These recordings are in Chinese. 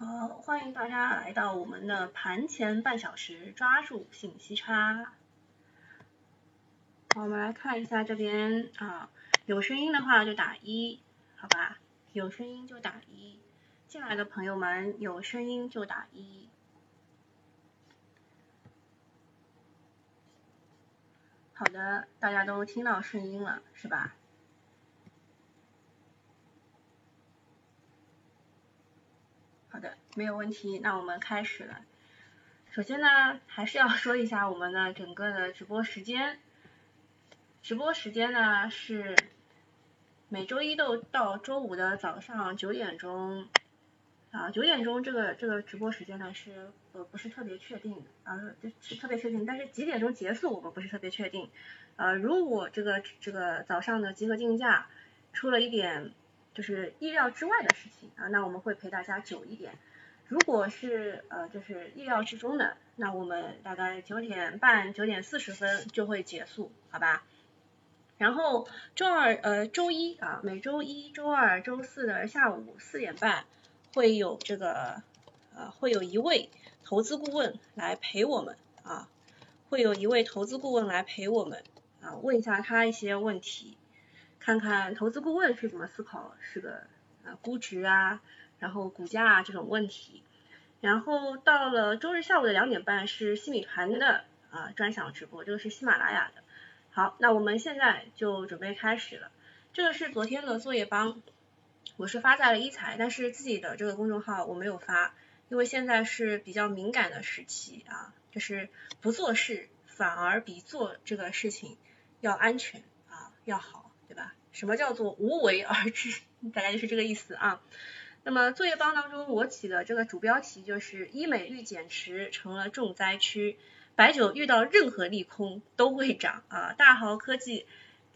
好，欢迎大家来到我们的盘前半小时，抓住信息差。好，我们来看一下这边啊，有声音的话就打一，好吧？有声音就打一，进来的朋友们有声音就打一。好的，大家都听到声音了，是吧？好的，没有问题，那我们开始了。首先呢，还是要 说一下我们的整个的直播时间。直播时间呢是每周一到到周五的早上九点钟啊，九点钟这个这个直播时间呢是呃不是特别确定啊，就是特别确定，但是几点钟结束我们不是特别确定。呃，如果这个这个早上的集合竞价出了一点。就是意料之外的事情啊，那我们会陪大家久一点。如果是呃就是意料之中的，那我们大概九点半、九点四十分就会结束，好吧？然后周二呃周一啊，每周一周二、周四的下午四点半会有这个呃会有一位投资顾问来陪我们啊，会有一位投资顾问来陪我们啊，问一下他一些问题。看看投资顾问是怎么思考是个啊估值啊，然后股价啊这种问题。然后到了周日下午的两点半是西米团的啊专享直播，这个是喜马拉雅的。好，那我们现在就准备开始了。这个是昨天的作业帮，我是发在了一财，但是自己的这个公众号我没有发，因为现在是比较敏感的时期啊，就是不做事反而比做这个事情要安全啊要好。对吧？什么叫做无为而治？大概就是这个意思啊。那么作业帮当中，我起的这个主标题就是医美绿减持成了重灾区，白酒遇到任何利空都会涨啊。大豪科技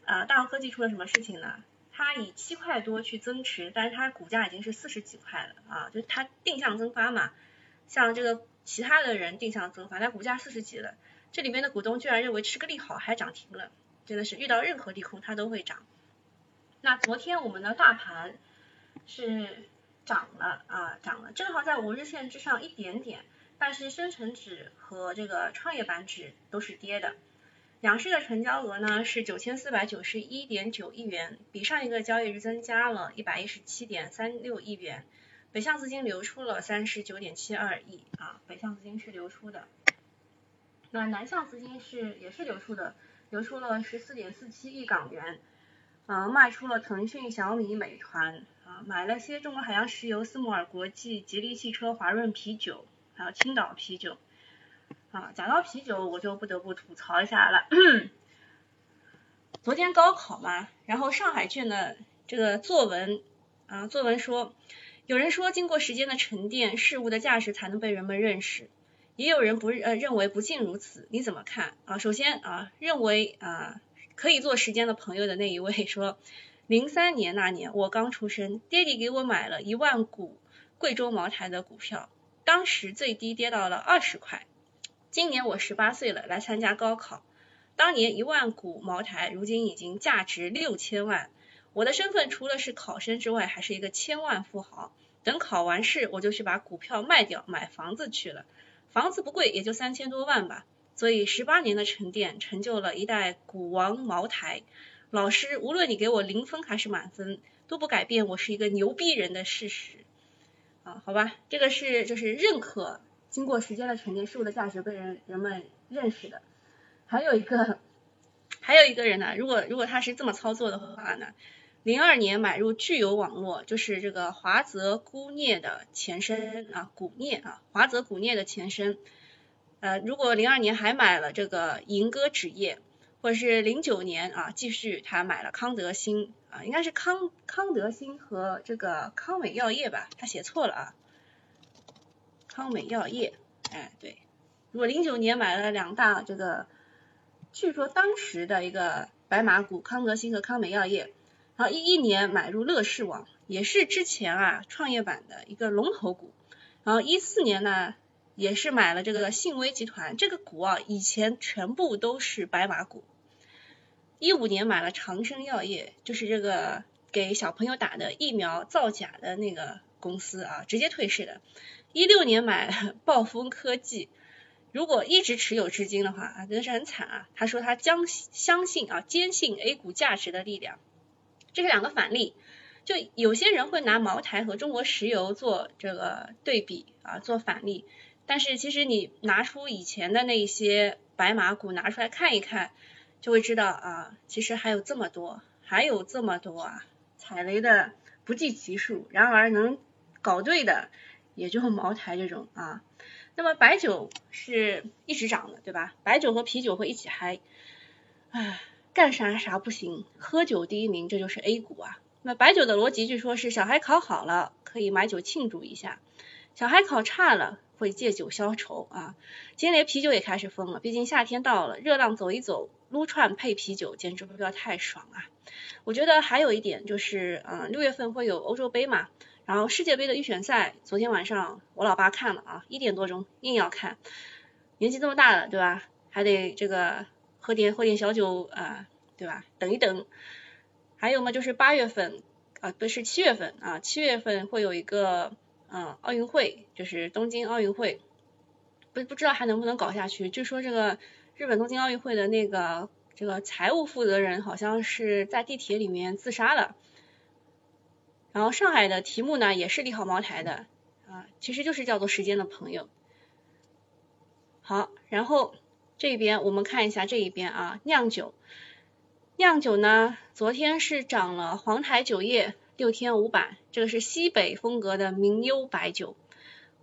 啊，大豪科技出了什么事情呢？它以七块多去增持，但是它股价已经是四十几块了啊，就是它定向增发嘛。像这个其他的人定向增发，它股价四十几了，这里面的股东居然认为吃个利好，还涨停了。真的是遇到任何利空它都会涨。那昨天我们的大盘是涨了啊，涨了，正好在五日线之上一点点，但是深成指和这个创业板指都是跌的。两市的成交额呢是九千四百九十一点九亿元，比上一个交易日增加了一百一十七点三六亿元。北向资金流出了三十九点七二亿啊，北向资金是流出的。那南向资金是也是流出的。流出了十四点四七亿港元，啊，卖出了腾讯、小米、美团，啊，买了些中国海洋石油、斯摩尔国际、吉利汽车、华润啤酒，还有青岛啤酒，啊，讲到啤酒，我就不得不吐槽一下了。昨天高考嘛，然后上海卷的这个作文，啊，作文说，有人说经过时间的沉淀，事物的价值才能被人们认识。也有人不呃认为不尽如此，你怎么看啊？首先啊，认为啊可以做时间的朋友的那一位说，零三年那年我刚出生，爹地给我买了一万股贵州茅台的股票，当时最低跌到了二十块。今年我十八岁了，来参加高考，当年一万股茅台，如今已经价值六千万。我的身份除了是考生之外，还是一个千万富豪。等考完试，我就去把股票卖掉，买房子去了。房子不贵，也就三千多万吧。所以十八年的沉淀，成就了一代股王茅台。老师，无论你给我零分还是满分，都不改变我是一个牛逼人的事实。啊，好吧，这个是就是认可经过时间的沉淀，事物的价值被人人们认识的。还有一个，还有一个人呢，如果如果他是这么操作的话呢？零二年买入聚友网络，就是这个华泽钴镍的前身啊，钴镍啊，华泽钴镍的前身。呃，如果零二年还买了这个银歌纸业，或者是零九年啊，继续他买了康德新啊，应该是康康德新和这个康美药业吧，他写错了啊，康美药业，哎对，如果零九年买了两大这个，据说当时的一个白马股，康德新和康美药业。然后一一年买入乐视网，也是之前啊创业板的一个龙头股。然后一四年呢，也是买了这个信威集团，这个股啊以前全部都是白马股。一五年买了长生药业，就是这个给小朋友打的疫苗造假的那个公司啊，直接退市的。一六年买暴风科技，如果一直持有至今的话啊，真的是很惨啊。他说他将相信啊，坚信 A 股价值的力量。这是两个反例，就有些人会拿茅台和中国石油做这个对比啊，做反例。但是其实你拿出以前的那些白马股拿出来看一看，就会知道啊，其实还有这么多，还有这么多啊，踩雷的不计其数。然而能搞对的，也就茅台这种啊。那么白酒是一直涨的，对吧？白酒和啤酒会一起嗨，唉。干啥啥不行，喝酒第一名，这就是 A 股啊。那白酒的逻辑据说是小孩考好了可以买酒庆祝一下，小孩考差了会借酒消愁啊。今天连啤酒也开始疯了，毕竟夏天到了，热浪走一走，撸串配啤酒简直不要太爽啊。我觉得还有一点就是，嗯，六月份会有欧洲杯嘛，然后世界杯的预选赛，昨天晚上我老爸看了啊，一点多钟硬要看，年纪这么大了对吧，还得这个。喝点喝点小酒啊，对吧？等一等，还有嘛，就是八月份啊，不是七月份啊，七月份会有一个嗯奥运会，就是东京奥运会，不不知道还能不能搞下去。据说这个日本东京奥运会的那个这个财务负责人好像是在地铁里面自杀了。然后上海的题目呢也是利好茅台的啊，其实就是叫做时间的朋友。好，然后。这边我们看一下这一边啊，酿酒，酿酒呢，昨天是涨了黄台酒业六天五百，这个是西北风格的名优白酒，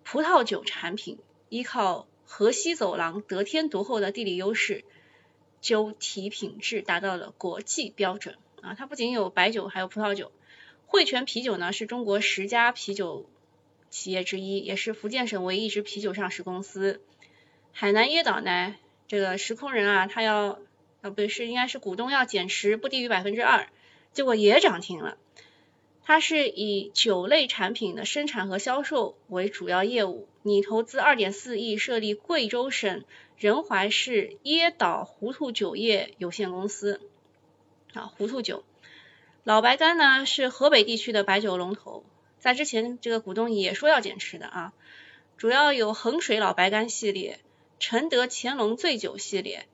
葡萄酒产品，依靠河西走廊得天独厚的地理优势，酒体品质达到了国际标准啊，它不仅有白酒，还有葡萄酒。汇泉啤酒呢，是中国十家啤酒企业之一，也是福建省唯一一支啤酒上市公司。海南椰岛呢？这个实控人啊，他要啊不是应该是股东要减持不低于百分之二，结果也涨停了。它是以酒类产品的生产和销售为主要业务，拟投资二点四亿设立贵州省仁怀市椰岛糊涂酒业有限公司啊，糊涂酒。老白干呢是河北地区的白酒龙头，在之前这个股东也说要减持的啊，主要有衡水老白干系列。承德乾隆醉酒系列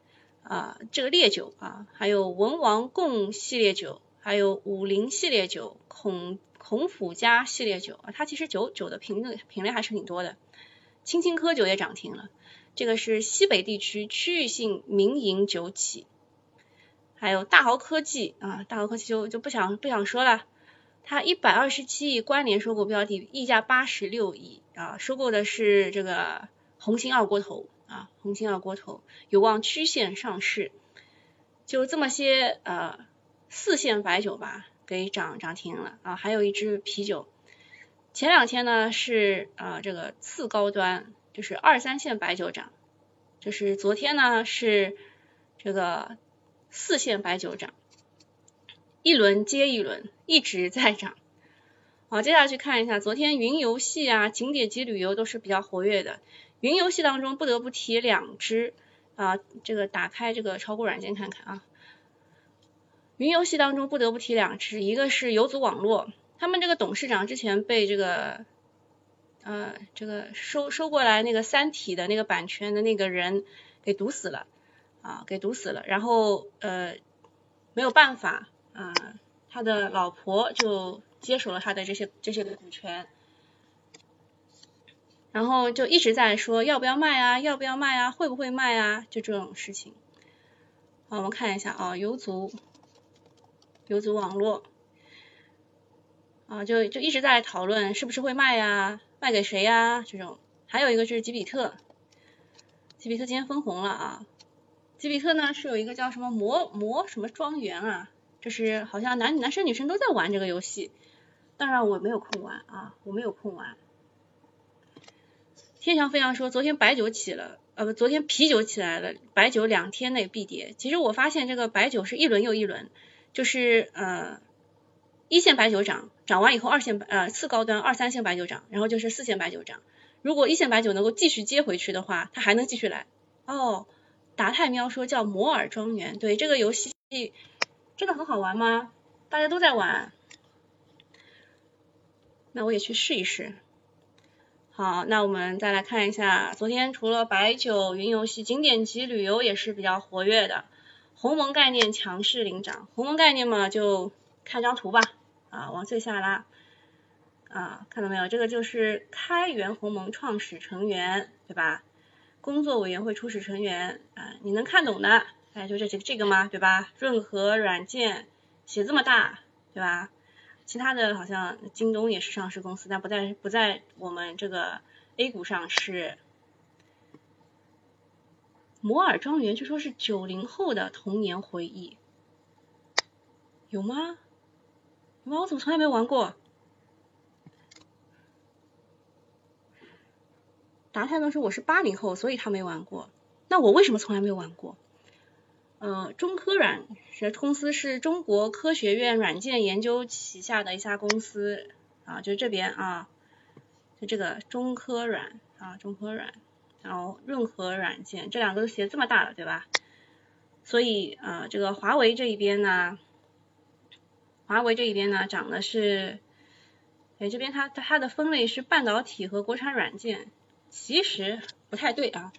啊，这个烈酒啊，还有文王贡系列酒，还有武林系列酒，孔孔府家系列酒啊，它其实酒酒的品类品类还是挺多的。青青稞酒也涨停了，这个是西北地区区域性民营酒企。还有大豪科技啊，大豪科技就就不想不想说了，它一百二十七亿关联收购标的，溢价八十六亿啊，收购的是这个红星二锅头。啊，红星二锅头有望曲线上市，就这么些呃四线白酒吧给涨涨停了啊，还有一支啤酒，前两天呢是啊这个次高端就是二三线白酒涨，就是昨天呢是这个四线白酒涨，一轮接一轮一直在涨。好，接下去看一下昨天云游戏啊、景点及旅游都是比较活跃的。云游戏当中不得不提两只啊，这个打开这个炒股软件看看啊。云游戏当中不得不提两只，一个是游族网络，他们这个董事长之前被这个呃这个收收过来那个三体的那个版权的那个人给毒死了啊，给毒死了，然后呃没有办法啊，他的老婆就接手了他的这些这些股权。然后就一直在说要不要卖啊，要不要卖啊，会不会卖啊，就这种事情。好，我们看一下啊，游族，游族网络，啊，就就一直在讨论是不是会卖呀，卖给谁呀这种。还有一个就是吉比特，吉比特今天分红了啊。吉比特呢是有一个叫什么魔魔什么庄园啊，就是好像男男生女生都在玩这个游戏，当然我没有空玩啊，我没有空玩。天翔飞扬说，昨天白酒起了，呃不，昨天啤酒起来了，白酒两天内必跌。其实我发现这个白酒是一轮又一轮，就是呃一线白酒涨，涨完以后二线呃次高端二三线白酒涨，然后就是四线白酒涨。如果一线白酒能够继续接回去的话，它还能继续来。哦，达太喵说叫摩尔庄园，对这个游戏真的很好玩吗？大家都在玩。那我也去试一试。好，那我们再来看一下，昨天除了白酒、云游戏、景点及旅游也是比较活跃的，鸿蒙概念强势领涨。鸿蒙概念嘛，就看张图吧，啊，往最下拉，啊，看到没有？这个就是开源鸿蒙创始成员，对吧？工作委员会初始成员，啊，你能看懂的，哎，就这几个这个吗？对吧？润和软件写这么大，对吧？其他的好像京东也是上市公司，但不在不在我们这个 A 股上市。摩尔庄园据说是九零后的童年回忆，有吗？有吗？我怎么从来没玩过？达泰呢说我是八零后，所以他没玩过。那我为什么从来没玩过？呃，中科软这公司是中国科学院软件研究旗下的一家公司啊，就是这边啊，就这个中科软啊，中科软，然后润和软件这两个都写这么大了，对吧？所以啊，这个华为这一边呢，华为这一边呢涨的是，哎，这边它它的分类是半导体和国产软件，其实不太对啊。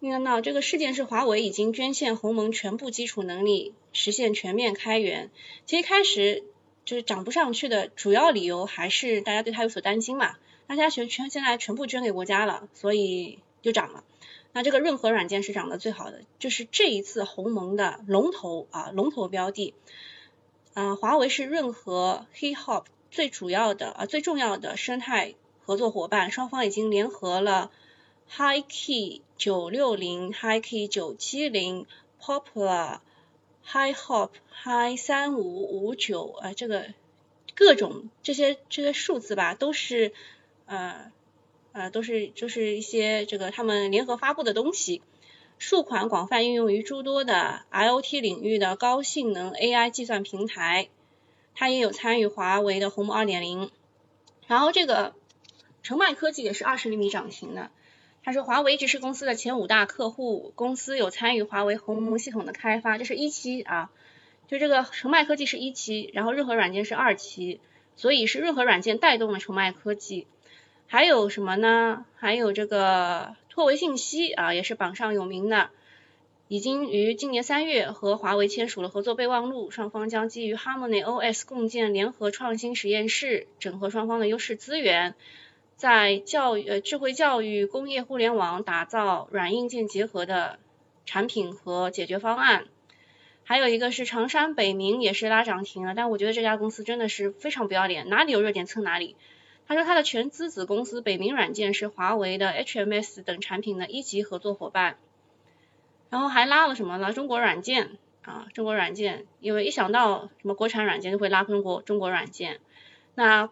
那那这个事件是华为已经捐献鸿蒙全部基础能力，实现全面开源。其实开始就是涨不上去的主要理由还是大家对它有所担心嘛，大家全全现在全部捐给国家了，所以就涨了。那这个润和软件是涨得最好的，就是这一次鸿蒙的龙头啊龙头标的。啊，华为是润和 HipHop 最主要的啊最重要的生态合作伙伴，双方已经联合了。HiKey 九六零、HiKey 九七零、Popular、HiHop、Hi 三五五九啊，这个各种这些这些数字吧，都是呃呃都是就是一些这个他们联合发布的东西，数款广泛应用于诸多的 IoT 领域的高性能 AI 计算平台，它也有参与华为的鸿蒙二点零，然后这个澄迈科技也是二十厘米涨停的。他说，华为只是公司的前五大客户，公司有参与华为鸿蒙系统的开发，这是一期啊。就这个澄迈科技是一期，然后润和软件是二期，所以是润和软件带动了澄迈科技。还有什么呢？还有这个拓维信息啊，也是榜上有名的，已经于今年三月和华为签署了合作备忘录，双方将基于 Harmony OS 共建联合创新实验室，整合双方的优势资源。在教育呃智慧教育、工业互联网打造软硬件结合的产品和解决方案，还有一个是长山北明也是拉涨停了，但我觉得这家公司真的是非常不要脸，哪里有热点蹭哪里。他说他的全资子公司北明软件是华为的 HMS 等产品的一级合作伙伴，然后还拉了什么呢？中国软件啊，中国软件，因为一想到什么国产软件就会拉中国中国软件，那。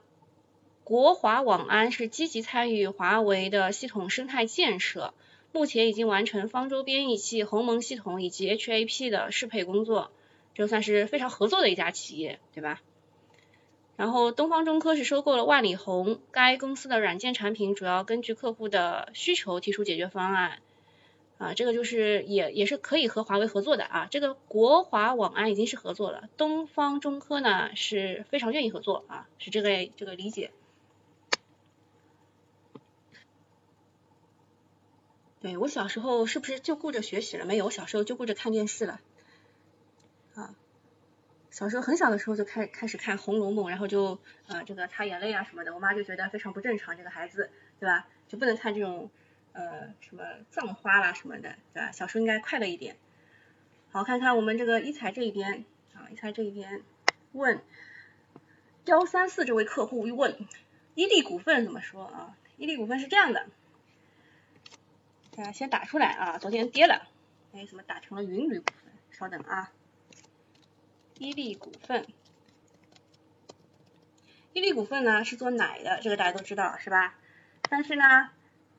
国华网安是积极参与华为的系统生态建设，目前已经完成方舟编译器、鸿蒙系统以及 HAP 的适配工作，这算是非常合作的一家企业，对吧？然后东方中科是收购了万里红，该公司的软件产品主要根据客户的需求提出解决方案，啊，这个就是也也是可以和华为合作的啊，这个国华网安已经是合作了，东方中科呢是非常愿意合作啊，是这个这个理解。对我小时候是不是就顾着学习了？没有，我小时候就顾着看电视了。小时候很小的时候就开开始看《红楼梦》，然后就呃这个擦眼泪啊什么的，我妈就觉得非常不正常，这个孩子对吧？就不能看这种呃什么葬花啦什么的，对吧？小时候应该快乐一点。好，看看我们这个一财这一边啊，一财这一边问幺三四这位客户一问，伊利股份怎么说啊？伊利股份是这样的。大家先打出来啊！昨天跌了，哎，怎么打成了云铝股份？稍等啊，伊利股份，伊利股份呢是做奶的，这个大家都知道是吧？但是呢，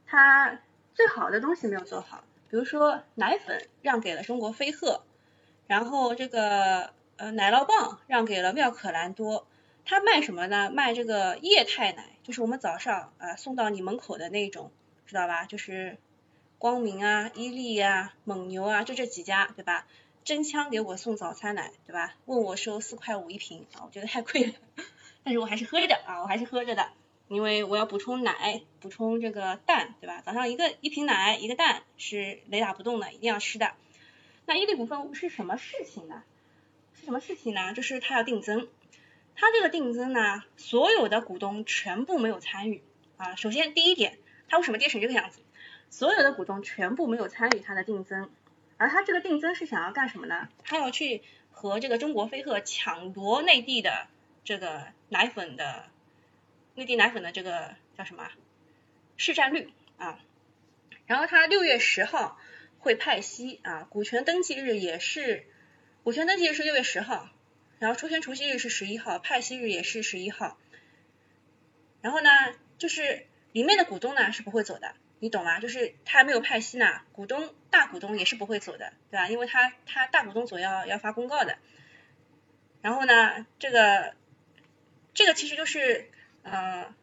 它最好的东西没有做好，比如说奶粉让给了中国飞鹤，然后这个呃奶酪棒让给了妙可蓝多，它卖什么呢？卖这个液态奶，就是我们早上啊送到你门口的那种，知道吧？就是。光明啊，伊利啊，蒙牛啊，就这几家，对吧？真枪给我送早餐奶，对吧？问我收四块五一瓶啊，我觉得太贵了。但是我还是喝着的啊，我还是喝着的，因为我要补充奶，补充这个蛋，对吧？早上一个一瓶奶，一个蛋是雷打不动的，一定要吃的。那伊利股份是什么事情呢？是什么事情呢？就是它要定增，它这个定增呢，所有的股东全部没有参与啊。首先第一点，它为什么跌成这个样子？所有的股东全部没有参与它的定增，而它这个定增是想要干什么呢？它要去和这个中国飞鹤抢夺内地的这个奶粉的内地奶粉的这个叫什么市占率啊？然后它六月十号。会派息啊，股权登记日也是，股权登记日是六月十号，然后除权除息日是十一号，派息日也是十一号。然后呢，就是里面的股东呢是不会走的，你懂吗？就是他还没有派息呢，股东大股东也是不会走的，对吧？因为他他大股东走要要发公告的。然后呢，这个这个其实就是呃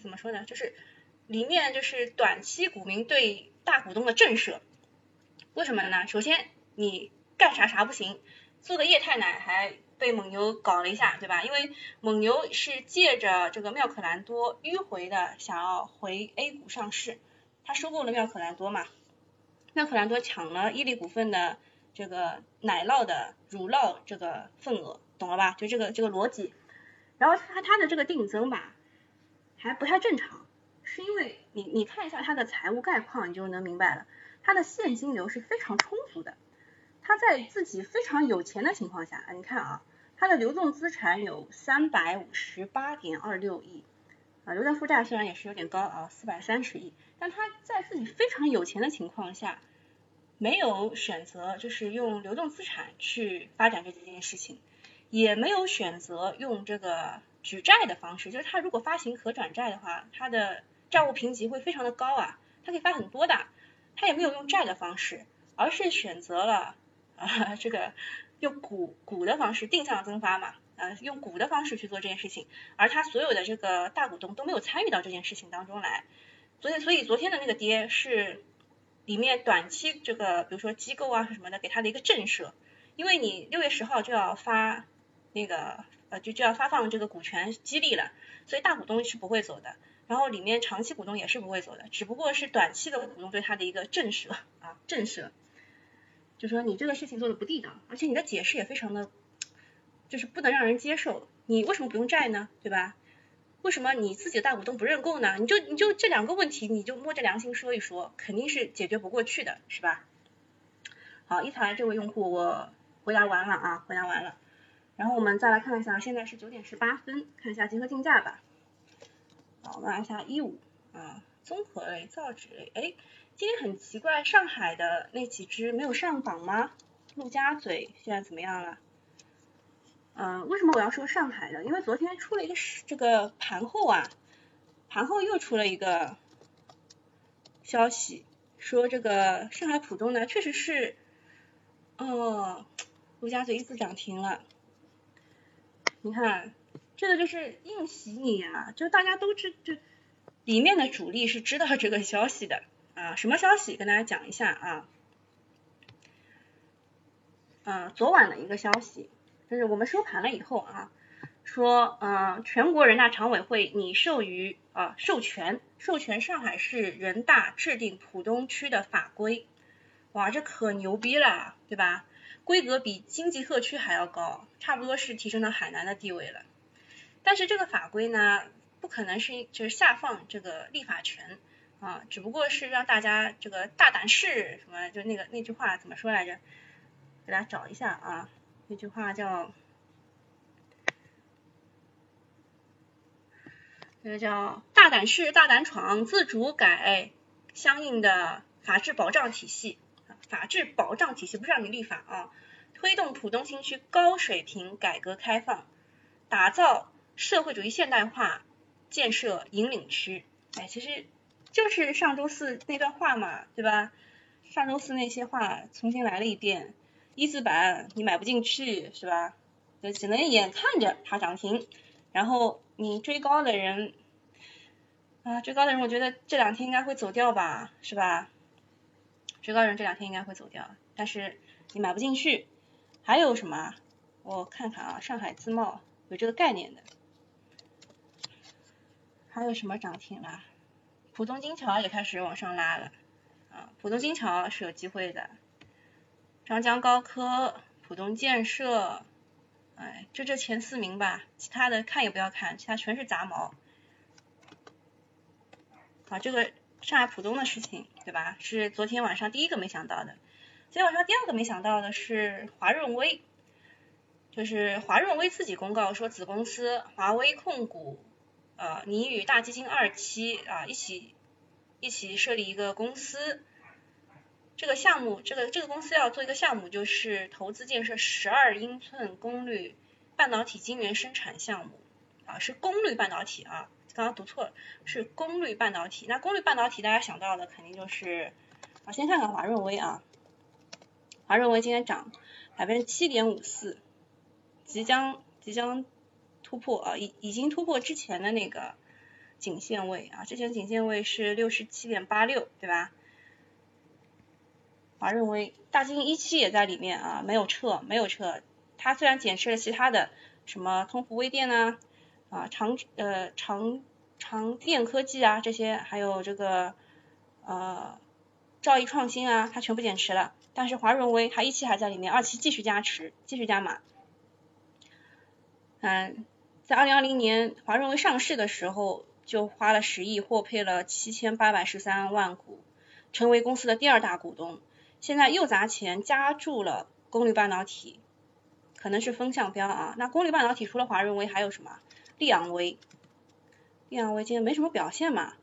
怎么说呢？就是里面就是短期股民对大股东的震慑。为什么呢？首先，你干啥啥不行，做个液态奶还被蒙牛搞了一下，对吧？因为蒙牛是借着这个妙可蓝多迂回的想要回 A 股上市，他收购了妙可蓝多嘛，妙可蓝多抢了伊利股份的这个奶酪的乳酪这个份额，懂了吧？就这个这个逻辑。然后它它的这个定增吧，还不太正常，是因为你你看一下它的财务概况，你就能明白了。它的现金流是非常充足的，它在自己非常有钱的情况下，你看啊，它的流动资产有三百五十八点二六亿，啊，流动负债虽然也是有点高啊，四百三十亿，但它在自己非常有钱的情况下，没有选择就是用流动资产去发展这几件事情，也没有选择用这个举债的方式，就是它如果发行可转债的话，它的债务评级会非常的高啊，它可以发很多的。他也没有用债的方式，而是选择了啊这个用股股的方式定向增发嘛，呃用股的方式去做这件事情，而他所有的这个大股东都没有参与到这件事情当中来，所以所以昨天的那个跌是里面短期这个比如说机构啊什么的给他的一个震慑，因为你六月十号就要发那个呃就就要发放这个股权激励了，所以大股东是不会走的。然后里面长期股东也是不会走的，只不过是短期的股东对他的一个震慑啊，震慑，就说你这个事情做的不地道，而且你的解释也非常的，就是不能让人接受。你为什么不用债呢？对吧？为什么你自己的大股东不认购呢？你就你就这两个问题，你就摸着良心说一说，肯定是解决不过去的，是吧？好，一财这位用户我回答完了啊，回答完了。然后我们再来看一下，现在是九点十八分，看一下集合竞价吧。好，我们按下一五啊，综合类、造纸类，哎，今天很奇怪，上海的那几只没有上榜吗？陆家嘴现在怎么样了？嗯，为什么我要说上海的？因为昨天出了一个这个盘后啊，盘后又出了一个消息，说这个上海浦东呢，确实是，哦，陆家嘴一字涨停了，你看。这个就是硬洗你啊！就大家都知，就里面的主力是知道这个消息的啊。什么消息？跟大家讲一下啊。嗯，昨晚的一个消息，就是我们收盘了以后啊，说嗯，全国人大常委会拟授予啊授权，授权上海市人大制定浦东区的法规。哇，这可牛逼了，对吧？规格比经济特区还要高，差不多是提升到海南的地位了。但是这个法规呢，不可能是就是下放这个立法权啊，只不过是让大家这个大胆试什么，就那个那句话怎么说来着？给大家找一下啊，那句话叫，那个叫大胆试大胆闯，自主改相应的法治保障体系，法治保障体系不是让你立法啊，推动浦东新区高水平改革开放，打造。社会主义现代化建设引领区，哎，其实就是上周四那段话嘛，对吧？上周四那些话重新来了一遍，一字板你买不进去是吧？就只能眼看着它涨停，然后你追高的人啊，追高的人我觉得这两天应该会走掉吧，是吧？追高人这两天应该会走掉，但是你买不进去。还有什么？我看看啊，上海自贸有这个概念的。还有什么涨停了？浦东金桥也开始往上拉了，啊，浦东金桥是有机会的。张江高科、浦东建设，哎，就这前四名吧，其他的看也不要看，其他全是杂毛。啊，这个上海浦东的事情，对吧？是昨天晚上第一个没想到的。昨天晚上第二个没想到的是华润微，就是华润微自己公告说，子公司华微控股，呃，你与大基金二期啊一起一起设立一个公司。这个项目，这个这个公司要做一个项目，就是投资建设十二英寸功率半导体晶圆生产项目啊，是功率半导体啊，刚刚读错了，是功率半导体。那功率半导体大家想到的肯定就是啊，先看看华润微啊。华润微今天涨百分之七点五四，即将即将突破啊，已已经突破之前的那个颈线位啊，之前颈线位是六十七点八六，对吧？华润微大金一期也在里面啊，没有撤，没有撤。它虽然减持了其他的什么通福微电呐啊长呃长长电科技啊这些，还有这个呃兆易创新啊，它全部减持了。但是华润微它一期还在里面，二期继续加持，继续加码。嗯，在二零二零年华润微上市的时候，就花了十亿获配了七千八百十三万股，成为公司的第二大股东。现在又砸钱加注了功率半导体，可能是风向标啊。那功率半导体除了华润微还有什么？利昂微，利昂微今天没什么表现嘛？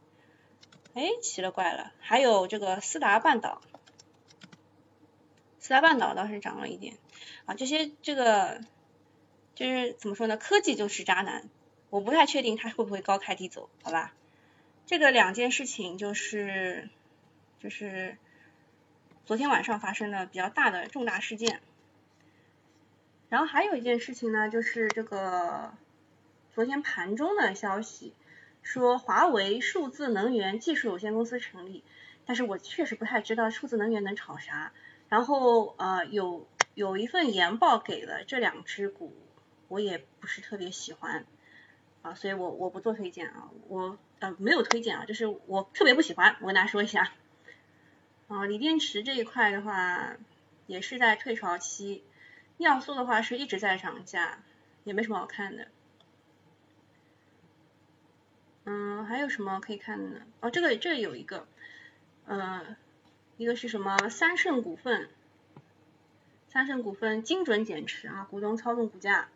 哎，奇了怪了，还有这个思达半岛。斯达半岛倒是涨了一点啊，这些这个就是怎么说呢？科技就是渣男，我不太确定它会不会高开低走，好吧？这个两件事情就是就是昨天晚上发生的比较大的重大事件，然后还有一件事情呢，就是这个昨天盘中的消息说华为数字能源技术有限公司成立，但是我确实不太知道数字能源能炒啥。然后呃有有一份研报给了这两只股，我也不是特别喜欢啊，所以我我不做推荐啊，我呃没有推荐啊，就是我特别不喜欢，我跟大家说一下啊，锂电池这一块的话也是在退潮期，尿素的话是一直在涨价，也没什么好看的。嗯，还有什么可以看的呢？哦，这个这有一个，呃。一个是什么？三盛股份，三盛股份精准减持啊，股东操纵股价。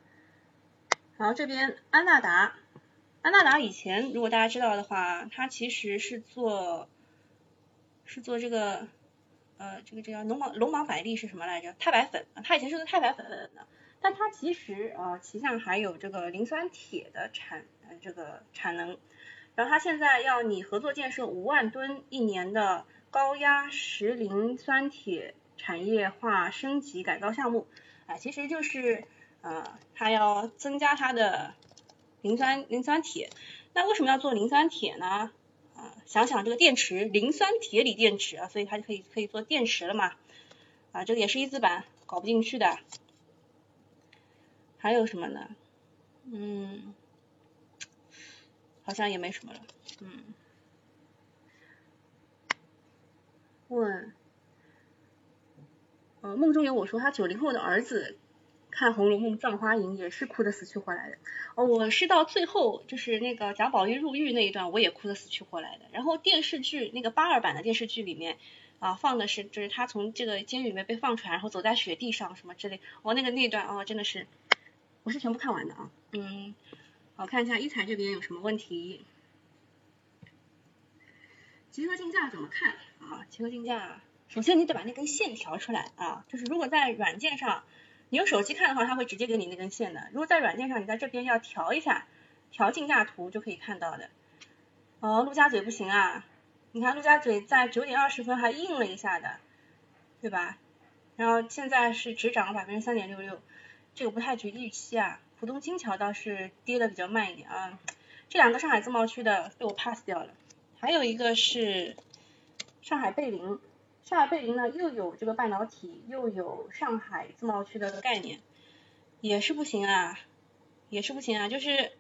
然后这边安纳达，安纳达以前如果大家知道的话，它其实是做是做这个呃这个这叫龙芒龙芒百利是什么来着？钛白粉，它以前是做钛白粉的，但它其实呃旗下还有这个磷酸铁的产呃这个产能，然后它现在要你合作建设五万吨一年的。高压石磷酸铁产业化升级改造项目，啊，其实就是啊，它要增加它的磷酸磷酸铁。那为什么要做磷酸铁呢？啊，想想这个电池，磷酸铁锂电池啊，所以它就可以可以做电池了嘛。啊，这个也是一字板，搞不进去的。还有什么呢？嗯，好像也没什么了。嗯。问，呃，梦中有我说他九零后的儿子看《红楼梦》《葬花吟》也是哭的死去活来的。哦，我是到最后就是那个贾宝玉入狱那一段，我也哭的死去活来的。然后电视剧那个八二版的电视剧里面啊，放的是就是他从这个监狱里面被放出来，然后走在雪地上什么之类。哦，那个那段哦，真的是，我是全部看完的啊。嗯，好看一下一彩这边有什么问题？集合竞价怎么看啊？集合竞价，首先你得把那根线调出来啊。就是如果在软件上，你用手机看的话，它会直接给你那根线的。如果在软件上，你在这边要调一下，调竞价图就可以看到的。哦，陆家嘴不行啊，你看陆家嘴在九点二十分还硬了一下的，对吧？然后现在是只涨了百分之三点六六，这个不太及预期啊。浦东金桥倒是跌的比较慢一点啊。这两个上海自贸区的被我 pass 掉了。还有一个是上海贝林，上海贝林呢又有这个半导体，又有上海自贸区的概念，也是不行啊，也是不行啊，就是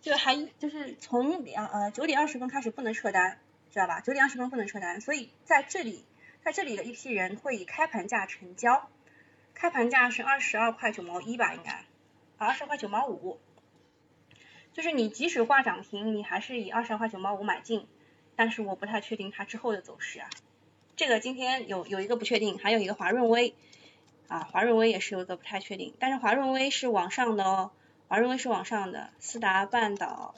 就还就是从两呃九点二十分开始不能撤单，知道吧？九点二十分不能撤单，所以在这里在这里的一批人会以开盘价成交，开盘价是二十二块九毛一吧，应该啊二十二块九毛五，就是你即使挂涨停，你还是以二十二块九毛五买进，但是我不太确定它之后的走势啊。这个今天有有一个不确定，还有一个华润微啊，华润微也是有一个不太确定，但是华润微是往上的哦。华润微是往上的，思达半岛，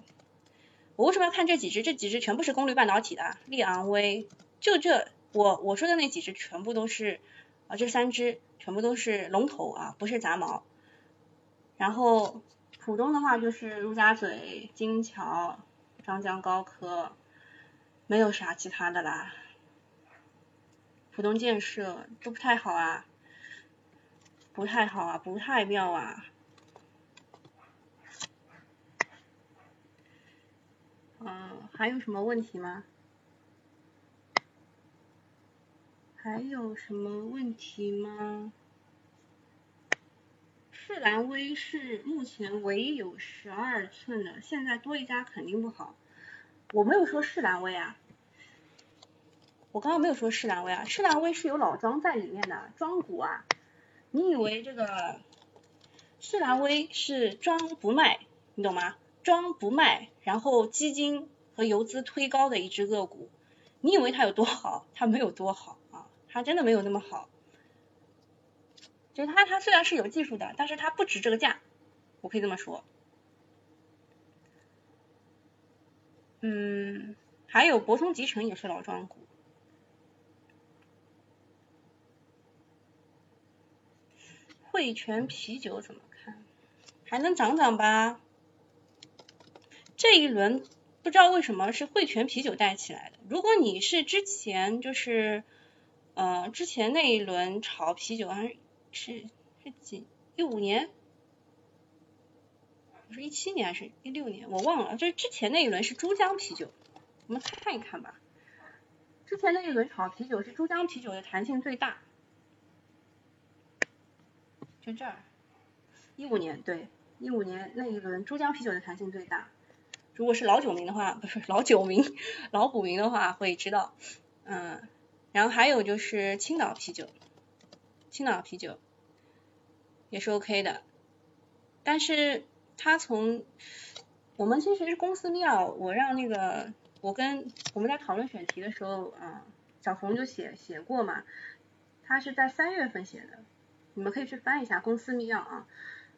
我为什么要看这几只？这几只全部是功率半导体的，利昂威，就这，我我说的那几只全部都是啊，这三只全部都是龙头啊，不是杂毛。然后浦东的话就是陆家嘴、金桥、张江高科，没有啥其他的啦。浦东建设都不太好啊，不太好啊，不太妙啊。嗯，还有什么问题吗？还有什么问题吗？世兰威是目前唯一有十二寸的，现在多一家肯定不好。我没有说世兰威啊，我刚刚没有说世兰微啊，世兰微是有老庄在里面的庄股啊。你以为这个世兰微是庄不卖，你懂吗？庄不卖，然后基金和游资推高的一只个股，你以为它有多好？它没有多好啊，它真的没有那么好。就是它，它虽然是有技术的，但是它不值这个价，我可以这么说。嗯，还有博通集成也是老庄股。汇泉啤酒怎么看？还能涨涨吧？这一轮不知道为什么是汇泉啤酒带起来的。如果你是之前就是呃之前那一轮炒啤酒还是是是几一五年，我是一七年还是一六年我忘了，就是之前那一轮是珠江啤酒，我们看一看吧。之前那一轮炒啤酒是珠江啤酒的弹性最大，就这儿，一五年对，一五年那一轮珠江啤酒的弹性最大。如果是老酒名的话，不是老酒名，老股民的话会知道，嗯，然后还有就是青岛啤酒，青岛啤酒也是 OK 的，但是它从我们其实是公司料，我让那个我跟我们在讨论选题的时候，啊，小红就写写过嘛，他是在三月份写的，你们可以去翻一下公司密钥啊。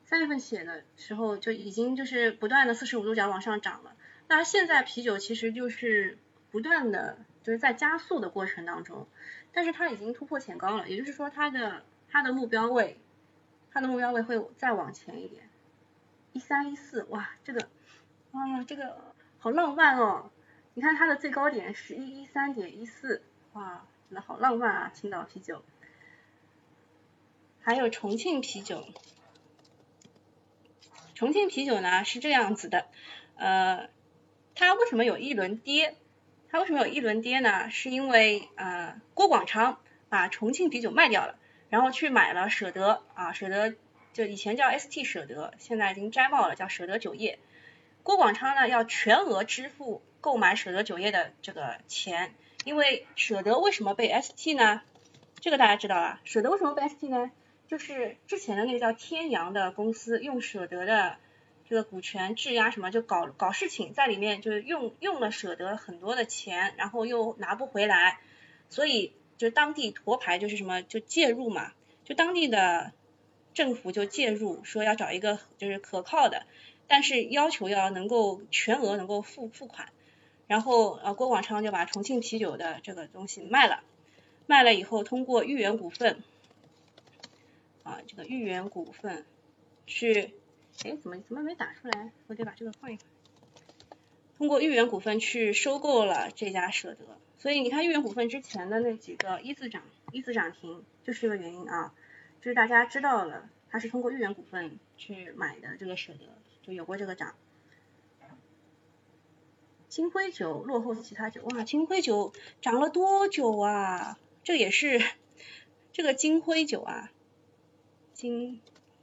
三月份写的时候就已经就是不断的四十五度角往上涨了，那现在啤酒其实就是不断的就是在加速的过程当中，但是它已经突破前高了，也就是说它的它的目标位，它的目标位会再往前一点，一三一四，哇，这个，哇，这个好浪漫哦，你看它的最高点是一一三点一四，哇，真的好浪漫啊，青岛啤酒，还有重庆啤酒。重庆啤酒呢是这样子的，呃，它为什么有一轮跌？它为什么有一轮跌呢？是因为呃郭广昌把重庆啤酒卖掉了，然后去买了舍得啊，舍得就以前叫 ST 舍得，现在已经摘帽了，叫舍得酒业。郭广昌呢要全额支付购买舍得酒业的这个钱，因为舍得为什么被 ST 呢？这个大家知道啊，舍得为什么被 ST 呢？就是之前的那个叫天阳的公司，用舍得的这个股权质押什么，就搞搞事情，在里面就是用用了舍得很多的钱，然后又拿不回来，所以就当地沱牌就是什么就介入嘛，就当地的政府就介入，说要找一个就是可靠的，但是要求要能够全额能够付付款，然后呃郭广昌就把重庆啤酒的这个东西卖了，卖了以后通过豫园股份。啊，这个豫园股份去，哎，怎么怎么没打出来？我得把这个换一换。通过豫园股份去收购了这家舍得，所以你看豫园股份之前的那几个一字涨一字涨停，就是这个原因啊。就是大家知道了，它是通过豫园股份去买的这个舍得，就有过这个涨。金辉酒落后其他酒，哇，金辉酒涨了多久啊？这也是 这个金辉酒啊。金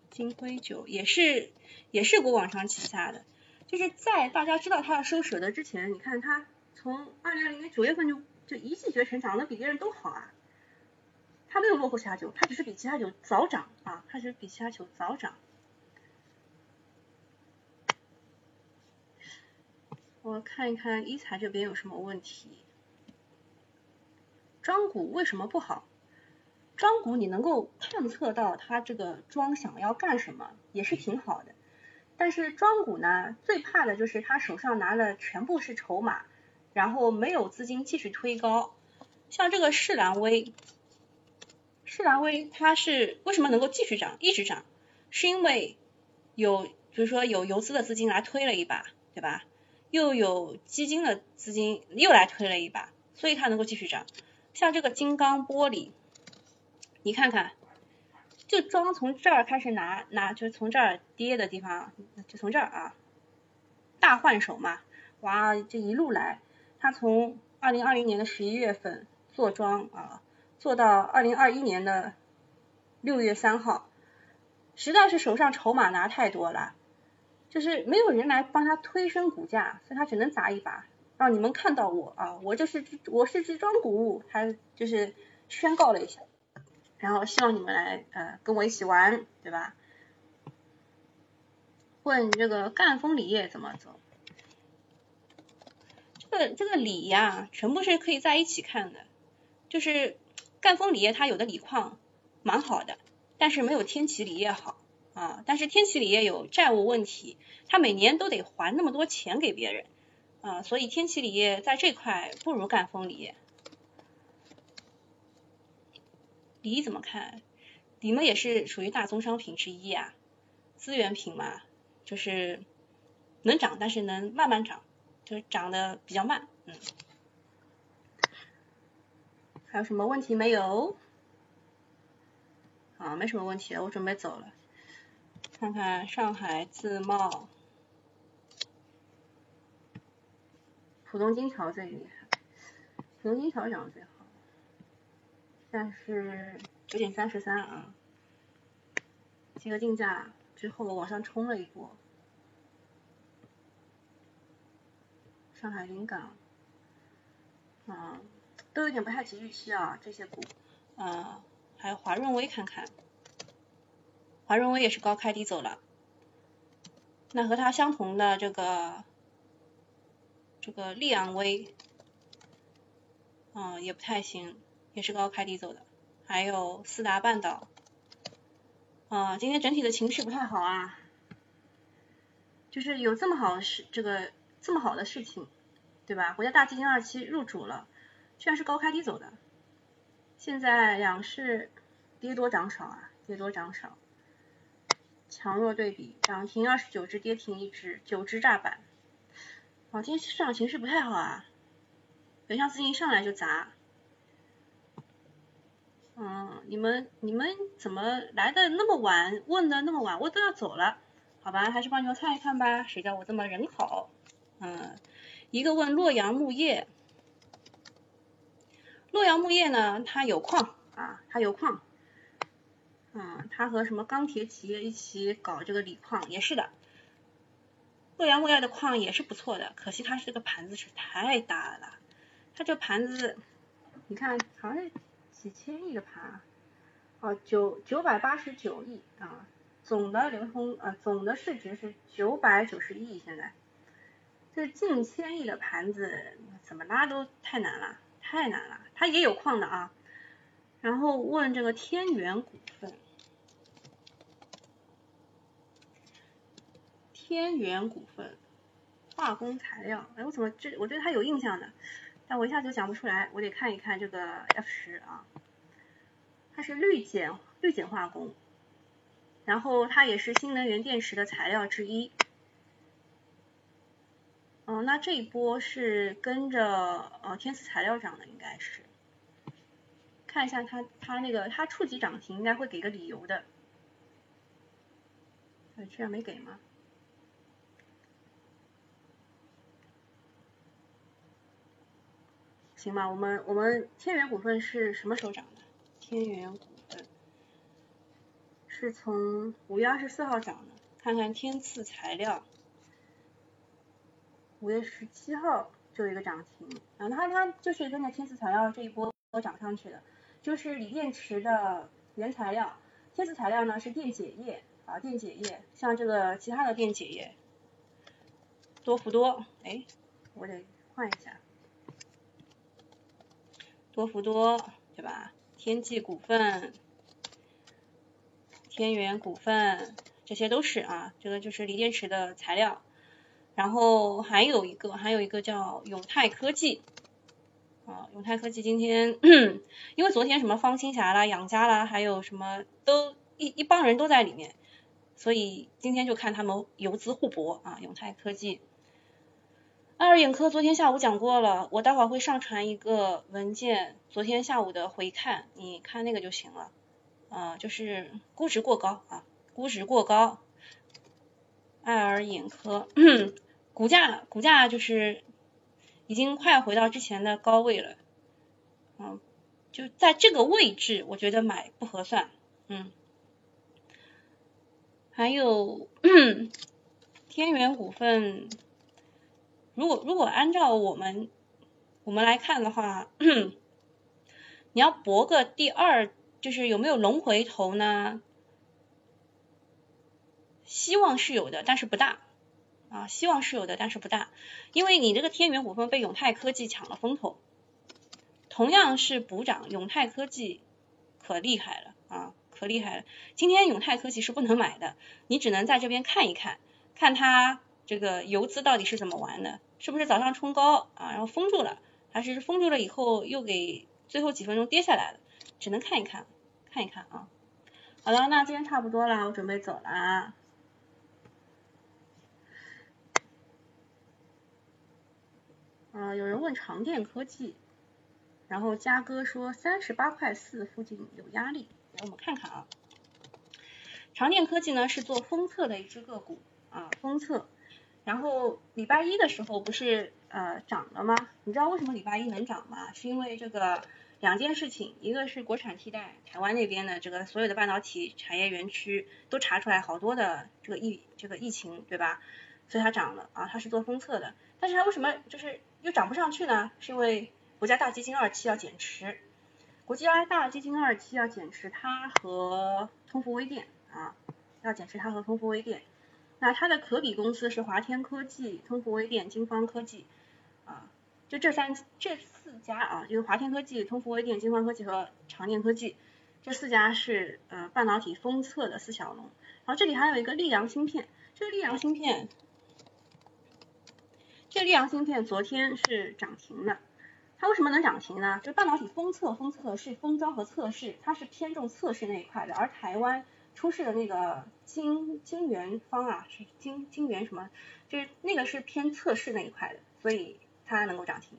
金辉酒也是也是国广昌旗下的，就是在大家知道他要收舍得之前，你看他从二零二零年九月份就就一骑绝尘，涨得比别人都好啊。它没有落后其他酒，它只是比其他酒早涨啊，它只是比其他酒早涨。我看一看一财这边有什么问题。庄股为什么不好？庄股你能够探测到它这个庄想要干什么，也是挺好的。但是庄股呢，最怕的就是他手上拿了全部是筹码，然后没有资金继续推高。像这个世兰威。世兰威它是为什么能够继续涨，一直涨，是因为有比如说有游资的资金来推了一把，对吧？又有基金的资金又来推了一把，所以它能够继续涨。像这个金刚玻璃，你看看，就庄从这儿开始拿拿，就是从这儿跌的地方，就从这儿啊，大换手嘛，哇，这一路来，他从二零二零年的十一月份做庄啊。做到二零二一年的六月三号，实在是手上筹码拿太多了，就是没有人来帮他推升股价，所以他只能砸一把，让你们看到我啊，我就是我是只庄股，他就是宣告了一下，然后希望你们来呃跟我一起玩，对吧？问这个赣锋锂业怎么走？这个这个锂呀，全部是可以在一起看的，就是。赣锋锂业它有的锂矿蛮好的，但是没有天齐锂业好啊。但是天齐锂业有债务问题，它每年都得还那么多钱给别人啊，所以天齐锂业在这块不如赣锋锂业。锂怎么看？锂嘛也是属于大宗商品之一啊，资源品嘛，就是能涨，但是能慢慢涨，就是涨得比较慢，嗯。还有什么问题没有？啊，没什么问题了，我准备走了。看看上海自贸、浦东金桥最厉害，浦东金桥涨得最好，但是九点三十三啊，集合竞价之后往上冲了一波。上海临港，啊。都有点不太及预期啊，这些股，啊，还有华润微看看，华润微也是高开低走了，那和它相同的这个这个利昂微，嗯，也不太行，也是高开低走的，还有思达半岛，啊，今天整体的情绪不太好啊，就是有这么好的事，这个这么好的事情，对吧？国家大基金二期入主了。居然是高开低走的，现在两市跌多涨少啊，跌多涨少，强弱对比，涨停二十九只，跌停一只，九只炸板。啊，今天市场情绪不太好啊，北向资金上来就砸。嗯，你们你们怎么来的那么晚？问的那么晚，我都要走了，好吧，还是帮你们看一看吧。谁叫我这么人好？嗯，一个问洛阳木业。洛阳木业呢，它有矿啊，它有矿，嗯，它和什么钢铁企业一起搞这个锂矿也是的。洛阳木业的矿也是不错的，可惜它是这个盘子是太大了，它这盘子，你看好像几千亿的盘，哦，九九百八十九亿啊，总的流通呃总的市值是九百九十亿，现在这近千亿的盘子怎么拉都太难了。太难了，它也有矿的啊。然后问这个天元股份，天元股份，化工材料，哎，我怎么这我对它有印象的，但我一下子讲不出来，我得看一看这个 F 十啊。它是氯碱氯碱化工，然后它也是新能源电池的材料之一。哦，那这一波是跟着呃天赐材料涨的，应该是。看一下它它那个它触及涨停，应该会给个理由的。哎，居然没给吗？行吧，我们我们天元股份是什么时候涨的？天元股份是从五月二十四号涨的，看看天赐材料。五月十七号就有一个涨停，然后，它它就是跟着天赐材料这一波涨上去的，就是锂电池的原材料，天赐材料呢是电解液啊，电解液，像这个其他的电解液，多氟多，哎，我得换一下，多氟多，对吧？天际股份。天元股份，这些都是啊，这个就是锂电池的材料。然后还有一个，还有一个叫永泰科技，啊，永泰科技今天，因为昨天什么方清霞啦、养家啦，还有什么都一一帮人都在里面，所以今天就看他们游资互搏啊。永泰科技，爱尔眼科昨天下午讲过了，我待会儿会上传一个文件，昨天下午的回看，你看那个就行了。啊，就是估值过高啊，估值过高。爱尔眼科 股价股价就是已经快回到之前的高位了，嗯，就在这个位置，我觉得买不合算，嗯。还有 天元股份，如果如果按照我们我们来看的话，你要博个第二。就是有没有龙回头呢？希望是有的，但是不大啊。希望是有的，但是不大，因为你这个天元股份被永泰科技抢了风头，同样是补涨，永泰科技可厉害了啊，可厉害了。今天永泰科技是不能买的，你只能在这边看一看，看它这个游资到底是怎么玩的，是不是早上冲高啊，然后封住了，还是封住了以后又给最后几分钟跌下来了，只能看一看。看一看啊，好了，那今天差不多了，我准备走了。嗯，有人问长电科技，然后嘉哥说三十八块四附近有压力，我们看看啊。长电科技呢是做封测的一只个股啊，封测。然后礼拜一的时候不是呃涨了吗？你知道为什么礼拜一能涨吗？是因为这个。两件事情，一个是国产替代，台湾那边的这个所有的半导体产业园区都查出来好多的这个疫这个疫情，对吧？所以它涨了啊，它是做封测的，但是它为什么就是又涨不上去呢？是因为国家大基金二期要减持，国家大基金二期要减持它和通富微电啊，要减持它和通富微电，那它的可比公司是华天科技、通富微电、金方科技啊。就这三这四家啊，就是华天科技、通富微电、金方科技和长电科技，这四家是呃半导体封测的四小龙。然后这里还有一个力阳芯片，这个力阳芯片，这个力阳芯片昨天是涨停的。它为什么能涨停呢？就半导体封测，封测是封装和测试，它是偏重测试那一块的。而台湾出事的那个金金元方啊，是金金元什么，就是那个是偏测试那一块的，所以。它能够涨停。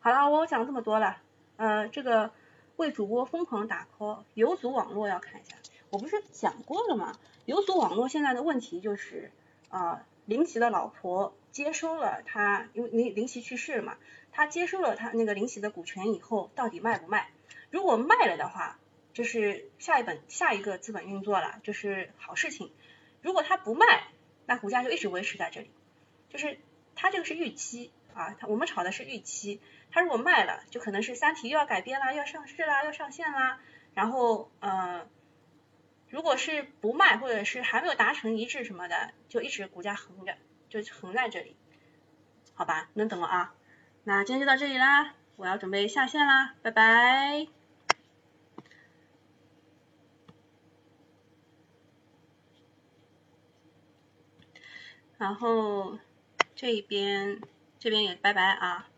好了，我讲这么多了，呃，这个为主播疯狂打 call，游族网络要看一下。我不是讲过了吗？游族网络现在的问题就是啊，林奇的老婆接收了他，因为林林奇去世了嘛，他接收了他那个林奇的股权以后，到底卖不卖？如果卖了的话，就是下一本下一个资本运作了，就是好事情。如果他不卖，那股价就一直维持在这里，就是他这个是预期。啊，他我们炒的是预期，他如果卖了，就可能是三体又要改编啦，又要上市啦，要上线啦。然后，呃，如果是不卖，或者是还没有达成一致什么的，就一直股价横着，就横在这里，好吧，能等我啊。那今天就到这里啦，我要准备下线啦，拜拜。然后这一边。这边也拜拜啊。